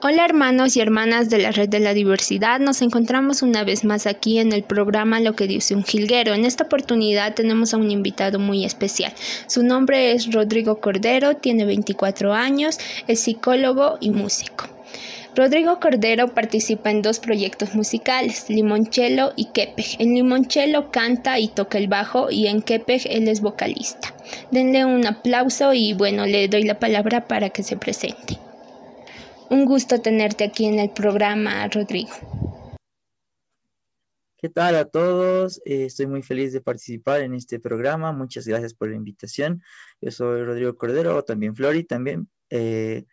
Hola hermanos y hermanas de la Red de la Diversidad, nos encontramos una vez más aquí en el programa Lo que dice un jilguero. En esta oportunidad tenemos a un invitado muy especial. Su nombre es Rodrigo Cordero, tiene 24 años, es psicólogo y músico. Rodrigo Cordero participa en dos proyectos musicales, Limoncello y Kepej. En Limoncello canta y toca el bajo y en Kepej él es vocalista. Denle un aplauso y bueno, le doy la palabra para que se presente. Un gusto tenerte aquí en el programa, Rodrigo. ¿Qué tal a todos? Eh, estoy muy feliz de participar en este programa. Muchas gracias por la invitación. Yo soy Rodrigo Cordero, también Flori, también. Eh,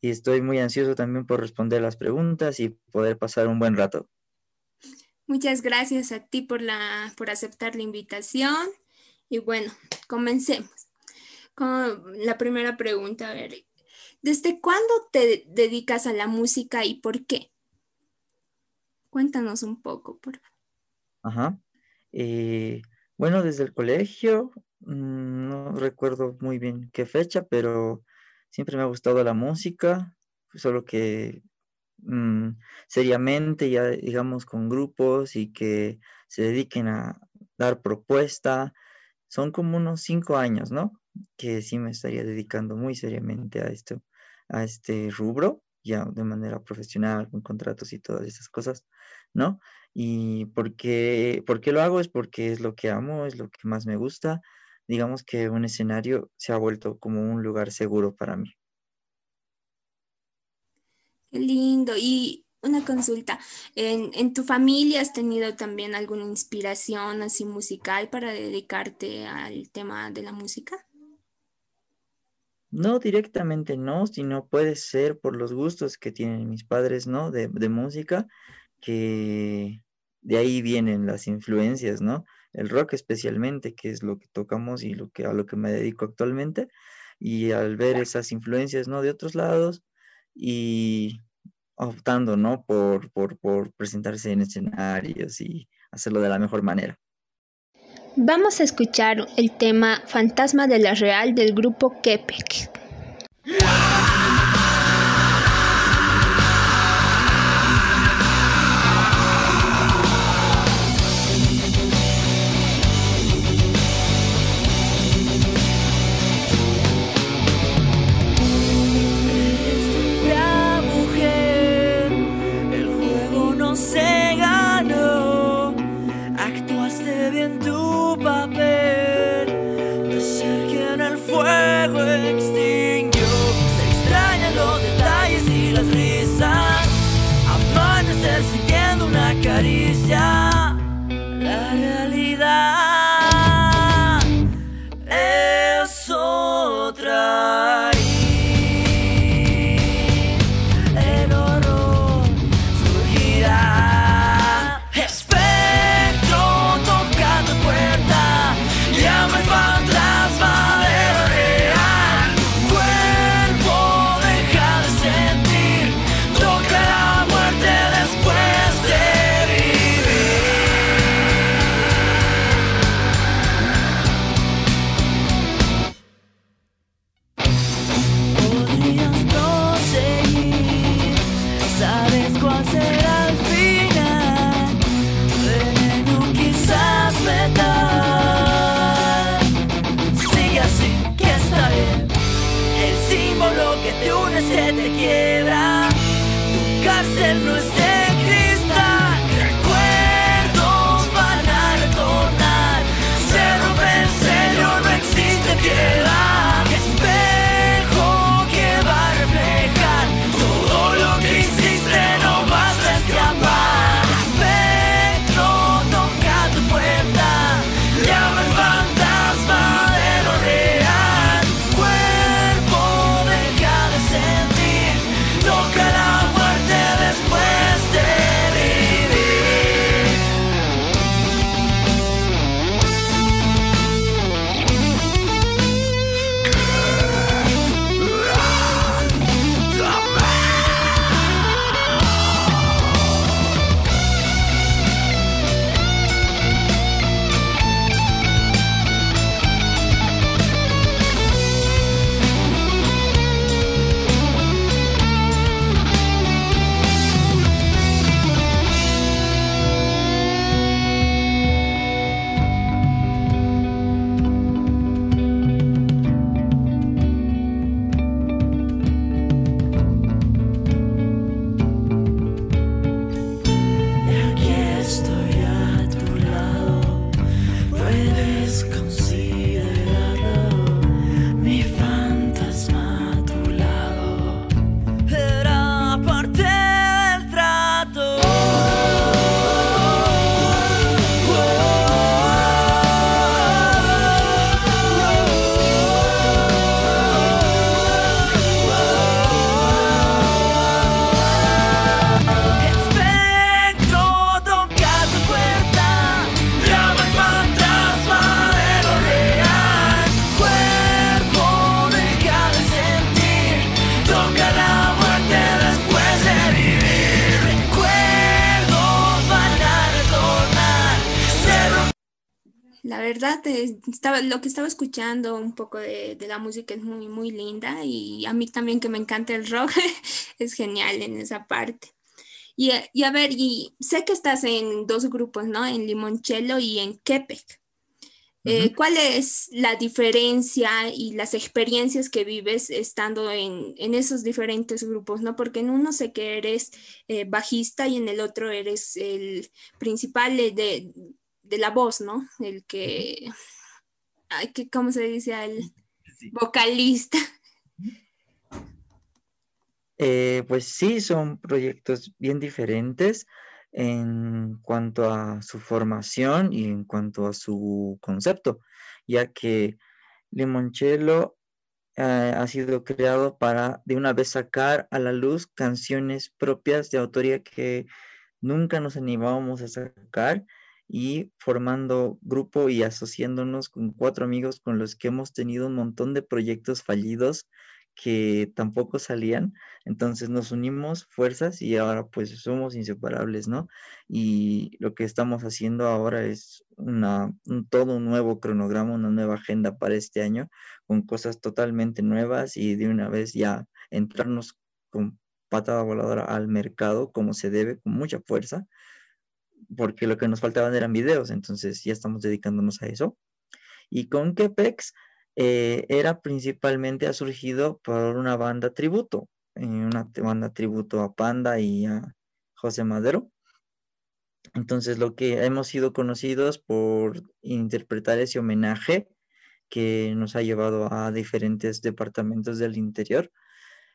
y estoy muy ansioso también por responder las preguntas y poder pasar un buen rato. Muchas gracias a ti por, la, por aceptar la invitación. Y bueno, comencemos con la primera pregunta. A ver, ¿Desde cuándo te dedicas a la música y por qué? Cuéntanos un poco, por favor. Ajá. Eh, bueno, desde el colegio, mm, no recuerdo muy bien qué fecha, pero siempre me ha gustado la música, solo que mm, seriamente, ya digamos, con grupos y que se dediquen a dar propuesta. Son como unos cinco años, ¿no? Que sí me estaría dedicando muy seriamente a esto a este rubro, ya de manera profesional, con contratos y todas esas cosas, ¿no? Y por qué, lo hago es porque es lo que amo, es lo que más me gusta. Digamos que un escenario se ha vuelto como un lugar seguro para mí. Qué lindo. Y una consulta, ¿en, ¿en, tu familia has tenido también alguna inspiración así musical para dedicarte al tema de la música? No directamente no, sino puede ser por los gustos que tienen mis padres, ¿no? De, música, que de ahí vienen las influencias, ¿no? El rock especialmente, que es lo que tocamos y lo que, a lo que me dedico actualmente. Y al ver esas influencias, ¿no? De otros lados y optando, ¿no? Por, por, por presentarse en escenarios y hacerlo de la mejor manera. Vamos a escuchar el tema Fantasma de la Real del grupo Kepek. Verdad, estaba, lo que estaba escuchando un poco de, la música es muy, muy linda y a mí también que me encanta el rock es genial en esa parte. Y, a ver, y sé que estás en dos grupos, ¿no? En Limoncello y en Quebec. Eh, ¿Cuál es la diferencia y las experiencias que vives estando en, esos diferentes grupos? ¿no? Porque en uno sé que eres eh, bajista y en el otro eres el principal de, la voz, ¿no? El que, ay, que ¿cómo se dice? El vocalista. Eh, pues sí, son proyectos bien diferentes en cuanto a su formación y en cuanto a su concepto, ya que Limoncello eh, ha sido creado para de una vez sacar a la luz canciones propias de autoría que nunca nos animábamos a sacar y formando grupo y asociándonos con cuatro amigos con los que hemos tenido un montón de proyectos fallidos que tampoco salían, entonces nos unimos fuerzas y ahora pues somos inseparables, ¿no? Y lo que estamos haciendo ahora es una, un, todo un nuevo cronograma, una nueva agenda para este año, con cosas totalmente nuevas y de una vez ya entrarnos con patada voladora al mercado como se debe, con mucha fuerza, porque lo que nos faltaban eran videos, entonces ya estamos dedicándonos a eso. Y con Kepex, eh, era principalmente, ha surgido por una banda tributo, eh, una banda tributo a Panda y a José Madero. Entonces, lo que hemos sido conocidos por interpretar ese homenaje que nos ha llevado a diferentes departamentos del interior.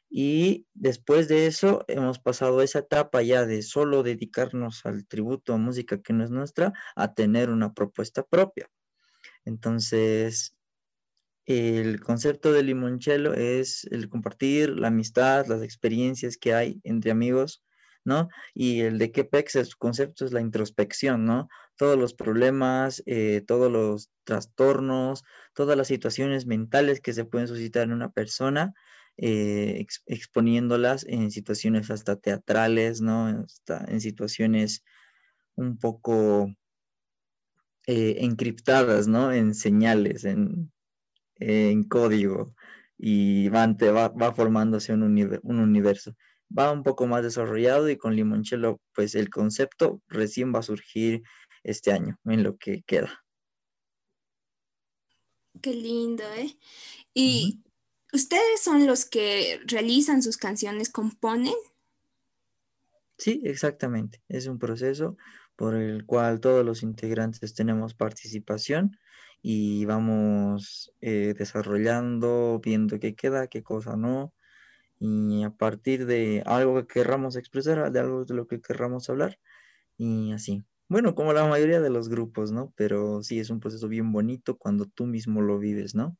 Y después de eso hemos pasado esa etapa ya de solo dedicarnos al tributo a música que no es nuestra, a tener una propuesta propia. Entonces, el concepto de limoncello es el compartir la amistad, las experiencias que hay entre amigos, ¿no? Y el de Kepex, el concepto es la introspección, ¿no? Todos los problemas, eh, todos los trastornos, todas las situaciones mentales que se pueden suscitar en una persona, eh, exponiéndolas en situaciones hasta teatrales, ¿no? Hasta en situaciones un poco eh, encriptadas, ¿no? En señales, en en código y va, va, formándose un, un, universo. Va un poco más desarrollado y con Limoncello, pues el concepto recién va a surgir este año, en lo que queda. Qué lindo, ¿eh? ¿Y ustedes son los que realizan sus canciones, componen? Sí, exactamente. Es un proceso por el cual todos los integrantes tenemos participación y vamos eh, desarrollando, viendo qué queda, qué cosa no, y a partir de algo que querramos expresar, de algo de lo que querramos hablar, y así. Bueno, como la mayoría de los grupos, ¿no? Pero sí, es un proceso bien bonito cuando tú mismo lo vives, ¿no?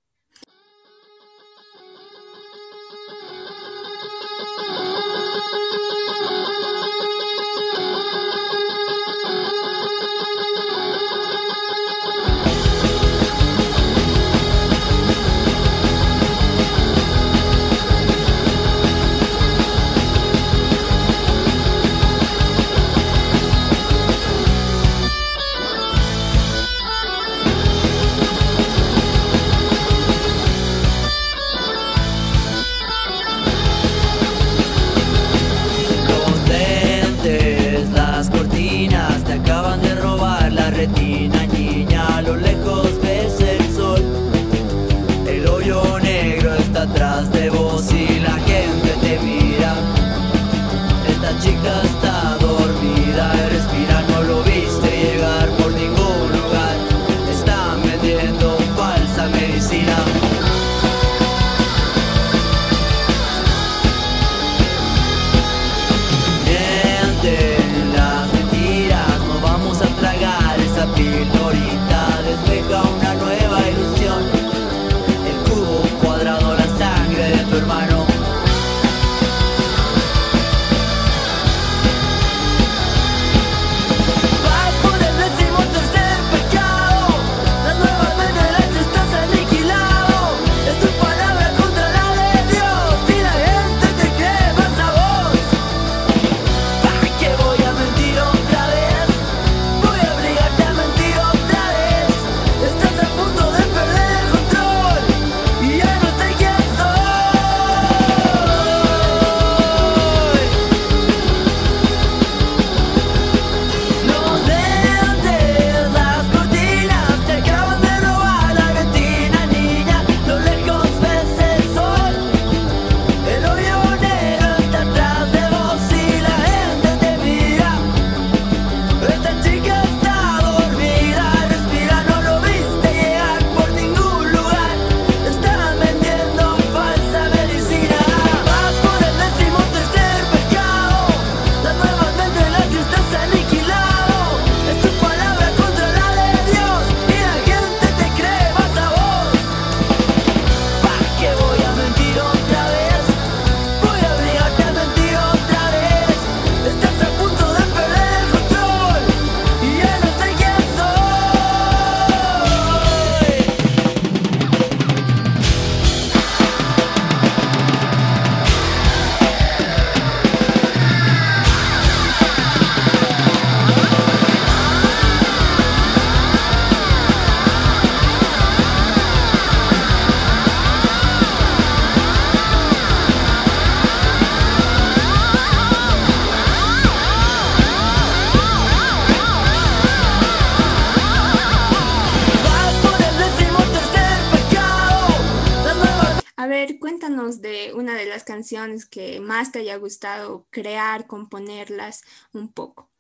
Las canciones que más te haya gustado crear, componerlas un poco.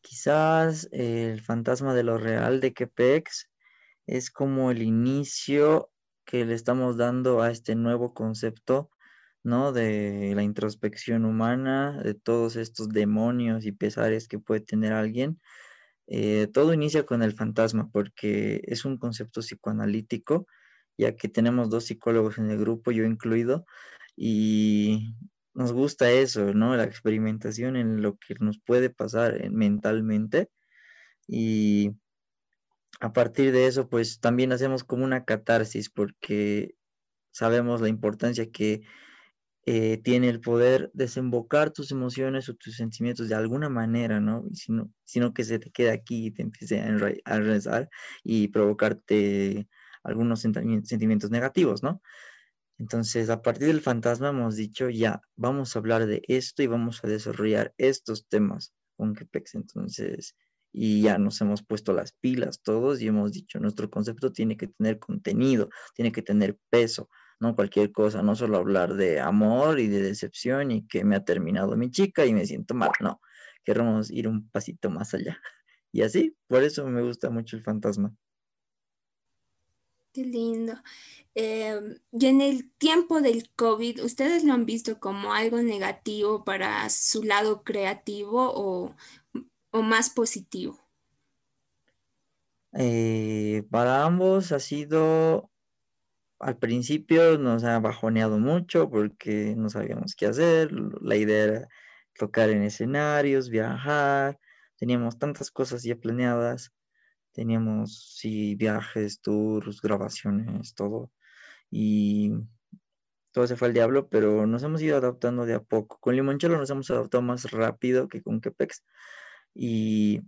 Quizás el fantasma de lo real de Kepex es como el inicio que le estamos dando a este nuevo concepto, ¿no? De la introspección humana, de todos estos demonios y pesares que puede tener alguien. Eh, todo inicia con el fantasma porque es un concepto psicoanalítico, ya que tenemos dos psicólogos en el grupo, yo incluido, y nos gusta eso, ¿no? La experimentación en lo que nos puede pasar eh, mentalmente. Y a partir de eso, pues también hacemos como una catarsis porque sabemos la importancia que eh, tiene el poder desembocar tus emociones o tus sentimientos de alguna manera, ¿no? Sino, sino que se te quede aquí y te empiece a rezar y provocarte algunos sentimientos negativos, ¿no? Entonces, a partir del fantasma hemos dicho, ya, vamos a hablar de esto y vamos a desarrollar estos temas con Kepex. Entonces, y ya nos hemos puesto las pilas todos y hemos dicho, nuestro concepto tiene que tener contenido, tiene que tener peso, no cualquier cosa, no solo hablar de amor y de decepción y que me ha terminado mi chica y me siento mal, no, queremos ir un pasito más allá. Y así, por eso me gusta mucho el fantasma. Qué lindo. Em, y en el tiempo del COVID, ¿ustedes lo han visto como algo negativo para su lado creativo o, más positivo? Eh, para ambos ha sido, al principio nos ha bajoneado mucho porque no sabíamos qué hacer, la idea era tocar en escenarios, viajar, teníamos tantas cosas ya planeadas Teníamos, sí, viajes, tours, grabaciones, todo. Y todo se fue al diablo, pero nos hemos ido adaptando de a poco. Con Limonchelo nos hemos adaptado más rápido que con Kepex. Y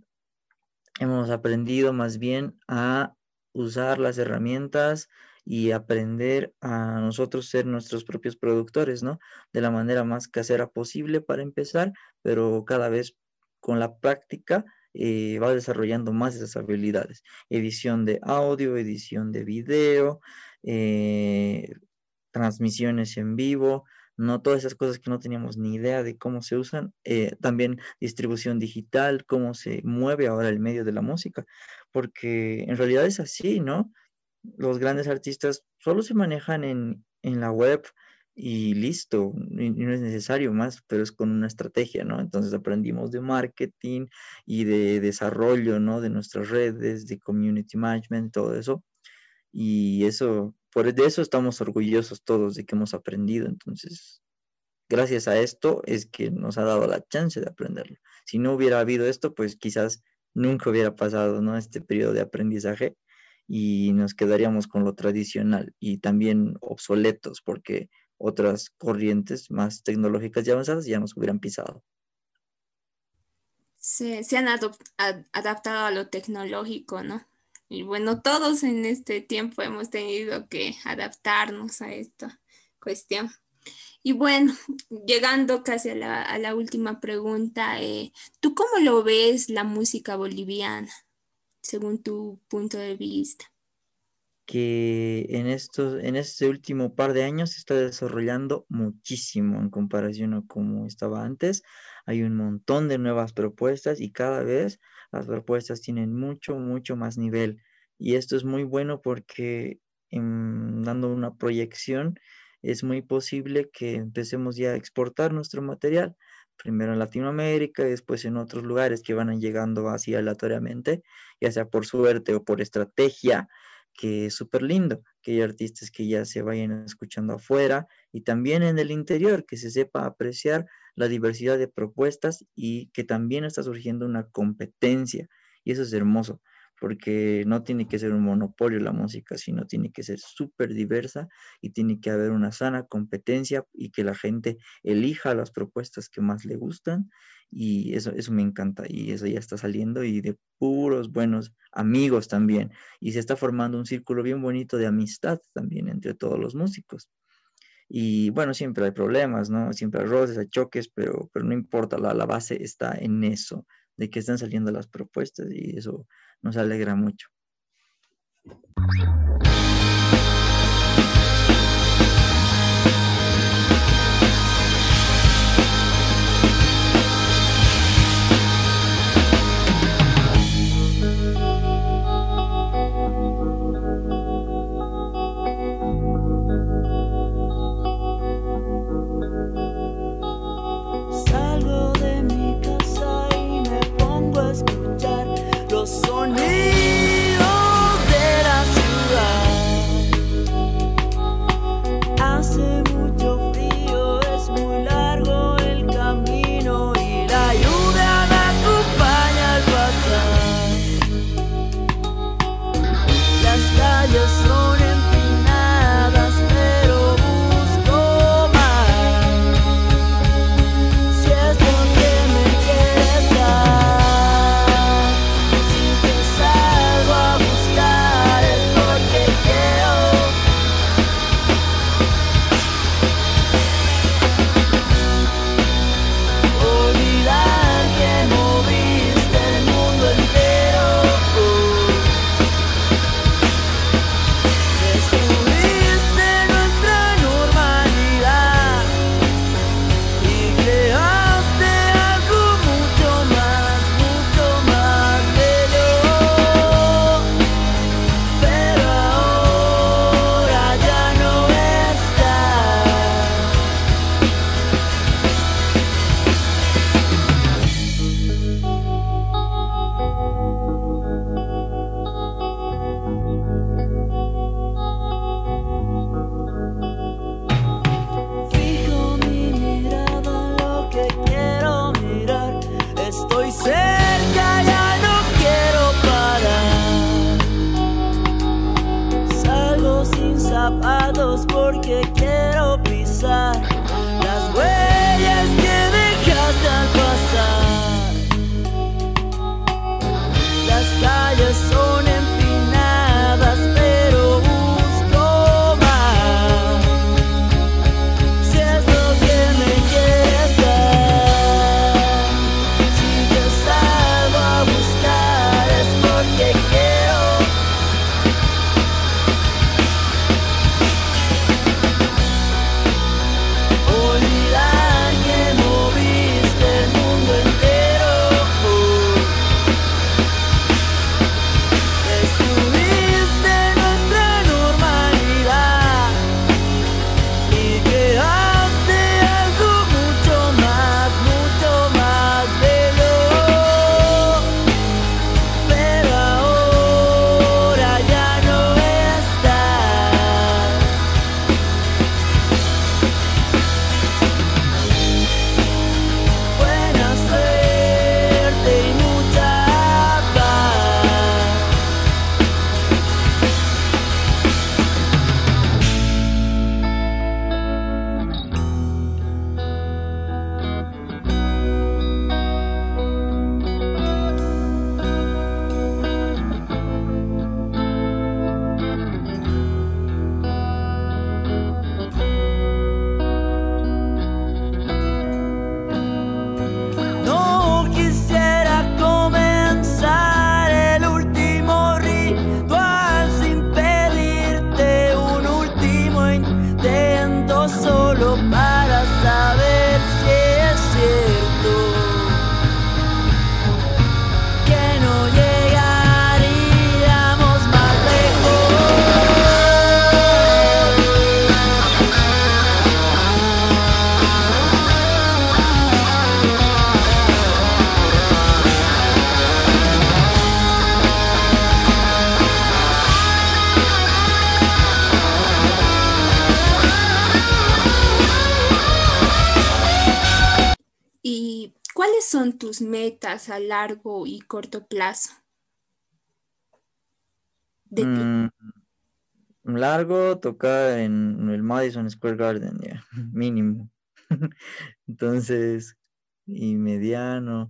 hemos aprendido más bien a usar las herramientas y aprender a nosotros ser nuestros propios productores, ¿no? De la manera más casera posible para empezar, pero cada vez con la práctica va desarrollando más esas habilidades. Edición de audio, edición de video, eh, transmisiones en vivo, no todas esas cosas que no teníamos ni idea de cómo se usan. Eh, también distribución digital, cómo se mueve ahora el medio de la música, porque en realidad es así, ¿no? Los grandes artistas solo se manejan en, en la web, y listo, no es necesario más, pero es con una estrategia, ¿no? Entonces aprendimos de marketing y de desarrollo, ¿no? De nuestras redes, de community management, todo eso. Y eso, por de eso estamos orgullosos todos de que hemos aprendido. Entonces, gracias a esto es que nos ha dado la chance de aprenderlo. Si no hubiera habido esto, pues quizás nunca hubiera pasado, ¿no? Este periodo de aprendizaje y nos quedaríamos con lo tradicional y también obsoletos porque otras corrientes más tecnológicas y avanzadas ya nos hubieran pisado. Se, han adaptado a lo tecnológico, ¿no? Y bueno, todos en este tiempo hemos tenido que adaptarnos a esta cuestión. Y bueno, llegando casi a la, a la última pregunta, eh, ¿tú cómo lo ves la música boliviana, según tu punto de vista? Que en, estos, en este último par de años se está desarrollando muchísimo en comparación a cómo estaba antes. Hay un montón de nuevas propuestas y cada vez las propuestas tienen mucho, mucho más nivel. Y esto es muy bueno porque dando una proyección es muy posible que empecemos ya a exportar nuestro material, primero en Latinoamérica y después en otros lugares que van llegando así aleatoriamente, ya sea por suerte o por estrategia que es súper lindo, que hay artistas que ya se vayan escuchando afuera y también en el interior, que se sepa apreciar la diversidad de propuestas y que también está surgiendo una competencia. Y eso es hermoso, porque no tiene que ser un monopolio la música, sino tiene que ser súper diversa y tiene que haber una sana competencia y que la gente elija las propuestas que más le gustan y eso, eso me encanta y eso ya está saliendo y de puros buenos amigos también y se está formando un círculo bien bonito de amistad también entre todos los músicos. Y bueno, siempre hay problemas, ¿no? Siempre hay roces, hay choques, pero, pero no importa, la, la base está en eso, de que están saliendo las propuestas y eso nos alegra mucho. Son tus metas a largo y corto plazo? Mm, largo, tocar en el Madison Square Garden, ya, mínimo. Entonces, y mediano,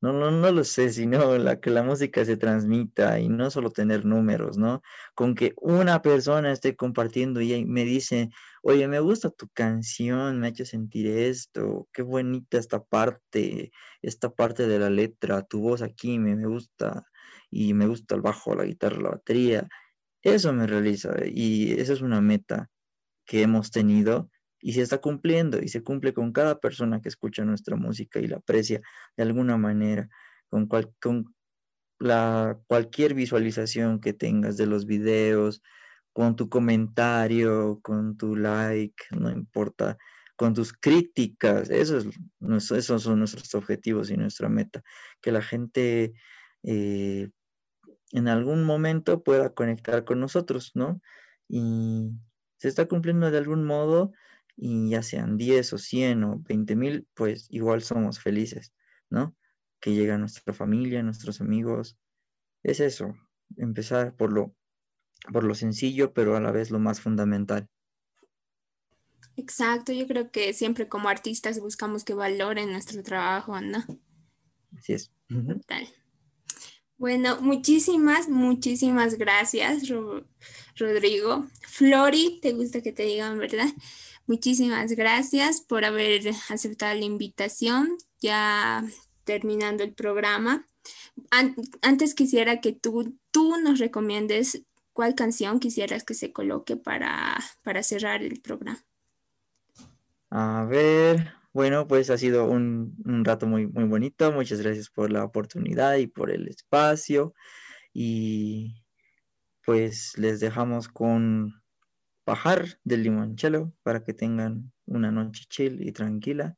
no, no, no lo sé, sino la, que la música se transmita y no solo tener números, ¿no? Con que una persona esté compartiendo y me dice, oye, me gusta tu canción, me ha hecho sentir esto, qué bonita esta parte, esta parte de la letra, tu voz aquí me, gusta y me gusta el bajo, la guitarra, la batería. Eso me realiza y esa es una meta que hemos tenido y se está cumpliendo y se cumple con cada persona que escucha nuestra música y la aprecia de alguna manera, con, cualquier visualización que tengas de los videos, con tu comentario, con tu like, no importa, con tus críticas, eso es, esos son nuestros objetivos y nuestra meta, que la gente eh, en algún momento pueda conectar con nosotros, ¿no? Y se está cumpliendo de algún modo y ya sean 10 o 100 o 20 mil, pues igual somos felices, ¿no? Que llega nuestra familia, nuestros amigos. Es eso, empezar por lo, por lo sencillo, pero a la vez lo más fundamental. Exacto, yo creo que siempre como artistas buscamos que valoren nuestro trabajo, ¿no? Así es. Bueno, muchísimas, muchísimas gracias, Rodrigo. Flori, te gusta que te digan, ¿verdad? Muchísimas gracias por haber aceptado la invitación. Ya terminando el programa. antes quisiera que tú, tú nos recomiendes cuál canción quisieras que se coloque para, para cerrar el programa. A ver, bueno, pues ha sido un, un, rato muy, muy bonito. Muchas gracias por la oportunidad y por el espacio. Y pues les dejamos con bajar del limonchelo para que tengan una noche chill y tranquila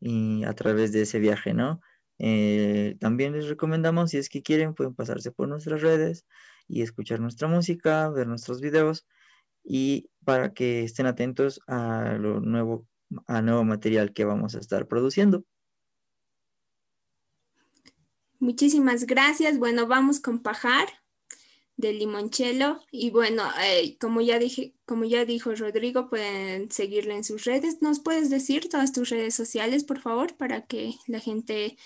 y a través de ese viaje, ¿no? Eh, también les recomendamos, si es que quieren, pueden pasarse por nuestras redes y escuchar nuestra música, ver nuestros videos y para que estén atentos a lo nuevo, a nuevo material que vamos a estar produciendo. Muchísimas gracias. Bueno, vamos con Pajar de limonchelo. Y bueno, eh, como, ya dije, como ya dijo Rodrigo, pueden seguirle en sus redes. ¿Nos puedes decir todas tus redes sociales, por favor, para que la gente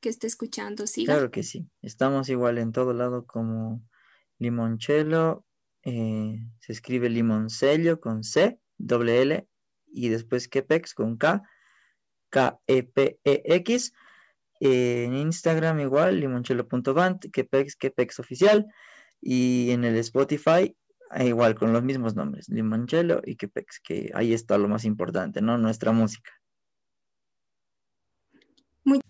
que esté escuchando siga? Claro que sí. Estamos igual en todo lado como limonchelo. Eh, se escribe limoncello con C, doble L, y después Kepex con K, K-E-P-E-X. en Instagram igual, limonchelo.band, Kepex, Kepex oficial. Y en el Spotify, eh, igual con los mismos nombres, Limoncello y Kepex, que ahí está lo más importante, ¿no? Nuestra música. Muy